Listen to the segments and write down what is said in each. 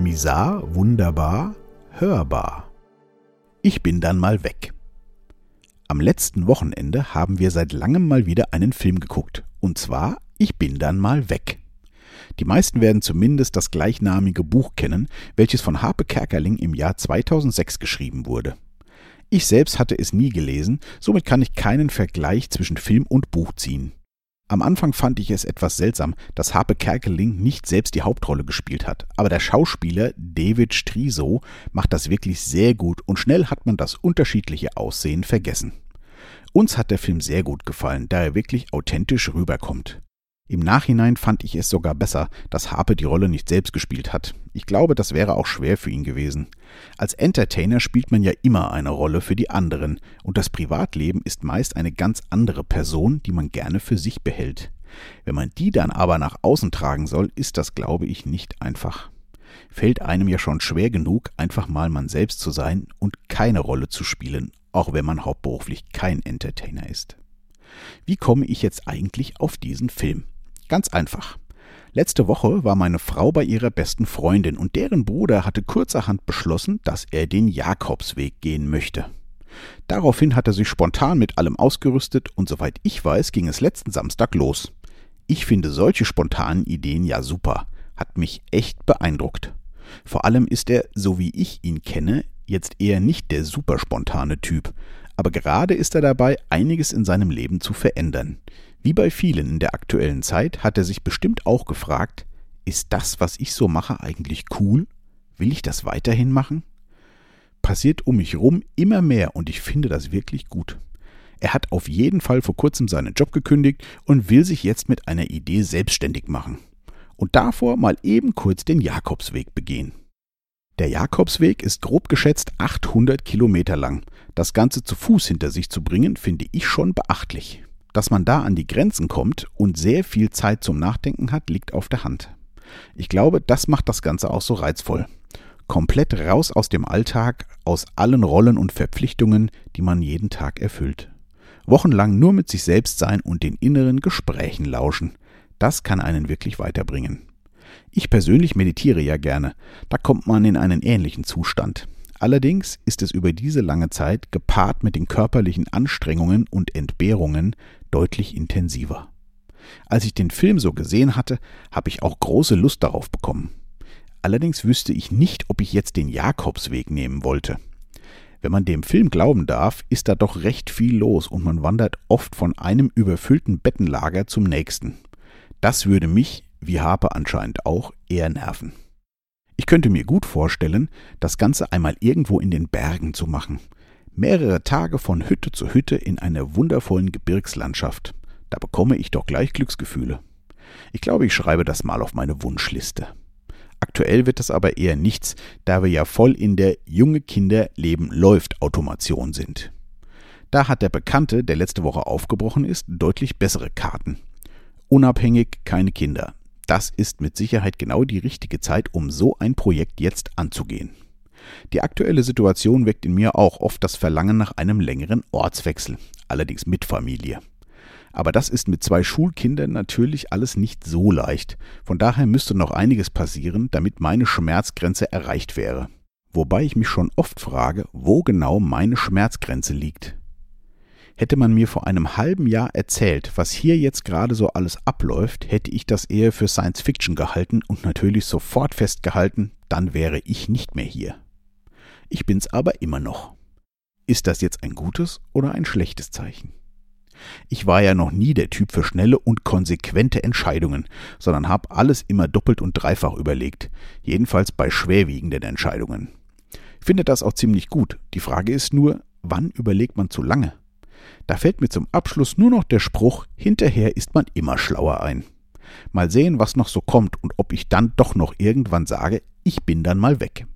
Misar, wunderbar, hörbar. Ich bin dann mal weg. Am letzten Wochenende haben wir seit langem mal wieder einen Film geguckt. Und zwar Ich bin dann mal weg. Die meisten werden zumindest das gleichnamige Buch kennen, welches von Harpe Kerkeling im Jahr 2006 geschrieben wurde. Ich selbst hatte es nie gelesen, somit kann ich keinen Vergleich zwischen Film und Buch ziehen. Am Anfang fand ich es etwas seltsam, dass Harpe Kerkeling nicht selbst die Hauptrolle gespielt hat, aber der Schauspieler David Striso macht das wirklich sehr gut und schnell hat man das unterschiedliche Aussehen vergessen. Uns hat der Film sehr gut gefallen, da er wirklich authentisch rüberkommt. Im Nachhinein fand ich es sogar besser, dass Harpe die Rolle nicht selbst gespielt hat. Ich glaube, das wäre auch schwer für ihn gewesen. Als Entertainer spielt man ja immer eine Rolle für die anderen, und das Privatleben ist meist eine ganz andere Person, die man gerne für sich behält. Wenn man die dann aber nach außen tragen soll, ist das, glaube ich, nicht einfach. Fällt einem ja schon schwer genug, einfach mal man selbst zu sein und keine Rolle zu spielen, auch wenn man hauptberuflich kein Entertainer ist. Wie komme ich jetzt eigentlich auf diesen Film? Ganz einfach. Letzte Woche war meine Frau bei ihrer besten Freundin und deren Bruder hatte kurzerhand beschlossen, dass er den Jakobsweg gehen möchte. Daraufhin hat er sich spontan mit allem ausgerüstet und soweit ich weiß, ging es letzten Samstag los. Ich finde solche spontanen Ideen ja super, hat mich echt beeindruckt. Vor allem ist er, so wie ich ihn kenne, jetzt eher nicht der super spontane Typ, aber gerade ist er dabei, einiges in seinem Leben zu verändern. Wie bei vielen in der aktuellen Zeit hat er sich bestimmt auch gefragt, ist das, was ich so mache, eigentlich cool? Will ich das weiterhin machen? Passiert um mich rum immer mehr und ich finde das wirklich gut. Er hat auf jeden Fall vor kurzem seinen Job gekündigt und will sich jetzt mit einer Idee selbstständig machen. Und davor mal eben kurz den Jakobsweg begehen. Der Jakobsweg ist grob geschätzt 800 Kilometer lang. Das Ganze zu Fuß hinter sich zu bringen, finde ich schon beachtlich. Dass man da an die Grenzen kommt und sehr viel Zeit zum Nachdenken hat, liegt auf der Hand. Ich glaube, das macht das Ganze auch so reizvoll. Komplett raus aus dem Alltag, aus allen Rollen und Verpflichtungen, die man jeden Tag erfüllt. Wochenlang nur mit sich selbst sein und den inneren Gesprächen lauschen. Das kann einen wirklich weiterbringen. Ich persönlich meditiere ja gerne. Da kommt man in einen ähnlichen Zustand. Allerdings ist es über diese lange Zeit, gepaart mit den körperlichen Anstrengungen und Entbehrungen, deutlich intensiver. Als ich den Film so gesehen hatte, habe ich auch große Lust darauf bekommen. Allerdings wüsste ich nicht, ob ich jetzt den Jakobsweg nehmen wollte. Wenn man dem Film glauben darf, ist da doch recht viel los und man wandert oft von einem überfüllten Bettenlager zum nächsten. Das würde mich, wie Harpe anscheinend auch, eher nerven. Ich könnte mir gut vorstellen, das Ganze einmal irgendwo in den Bergen zu machen. Mehrere Tage von Hütte zu Hütte in einer wundervollen Gebirgslandschaft. Da bekomme ich doch gleich Glücksgefühle. Ich glaube, ich schreibe das mal auf meine Wunschliste. Aktuell wird das aber eher nichts, da wir ja voll in der junge Kinder Leben läuft Automation sind. Da hat der Bekannte, der letzte Woche aufgebrochen ist, deutlich bessere Karten. Unabhängig, keine Kinder. Das ist mit Sicherheit genau die richtige Zeit, um so ein Projekt jetzt anzugehen. Die aktuelle Situation weckt in mir auch oft das Verlangen nach einem längeren Ortswechsel, allerdings mit Familie. Aber das ist mit zwei Schulkindern natürlich alles nicht so leicht. Von daher müsste noch einiges passieren, damit meine Schmerzgrenze erreicht wäre. Wobei ich mich schon oft frage, wo genau meine Schmerzgrenze liegt. Hätte man mir vor einem halben Jahr erzählt, was hier jetzt gerade so alles abläuft, hätte ich das eher für Science Fiction gehalten und natürlich sofort festgehalten, dann wäre ich nicht mehr hier. Ich bin's aber immer noch. Ist das jetzt ein gutes oder ein schlechtes Zeichen? Ich war ja noch nie der Typ für schnelle und konsequente Entscheidungen, sondern habe alles immer doppelt und dreifach überlegt, jedenfalls bei schwerwiegenden Entscheidungen. Finde das auch ziemlich gut. Die Frage ist nur, wann überlegt man zu lange? Da fällt mir zum Abschluss nur noch der Spruch, hinterher ist man immer schlauer ein. Mal sehen, was noch so kommt und ob ich dann doch noch irgendwann sage, ich bin dann mal weg.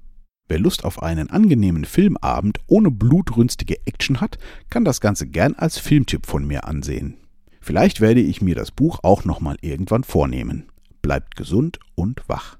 Wer Lust auf einen angenehmen Filmabend ohne blutrünstige Action hat, kann das Ganze gern als Filmtipp von mir ansehen. Vielleicht werde ich mir das Buch auch nochmal irgendwann vornehmen. Bleibt gesund und wach.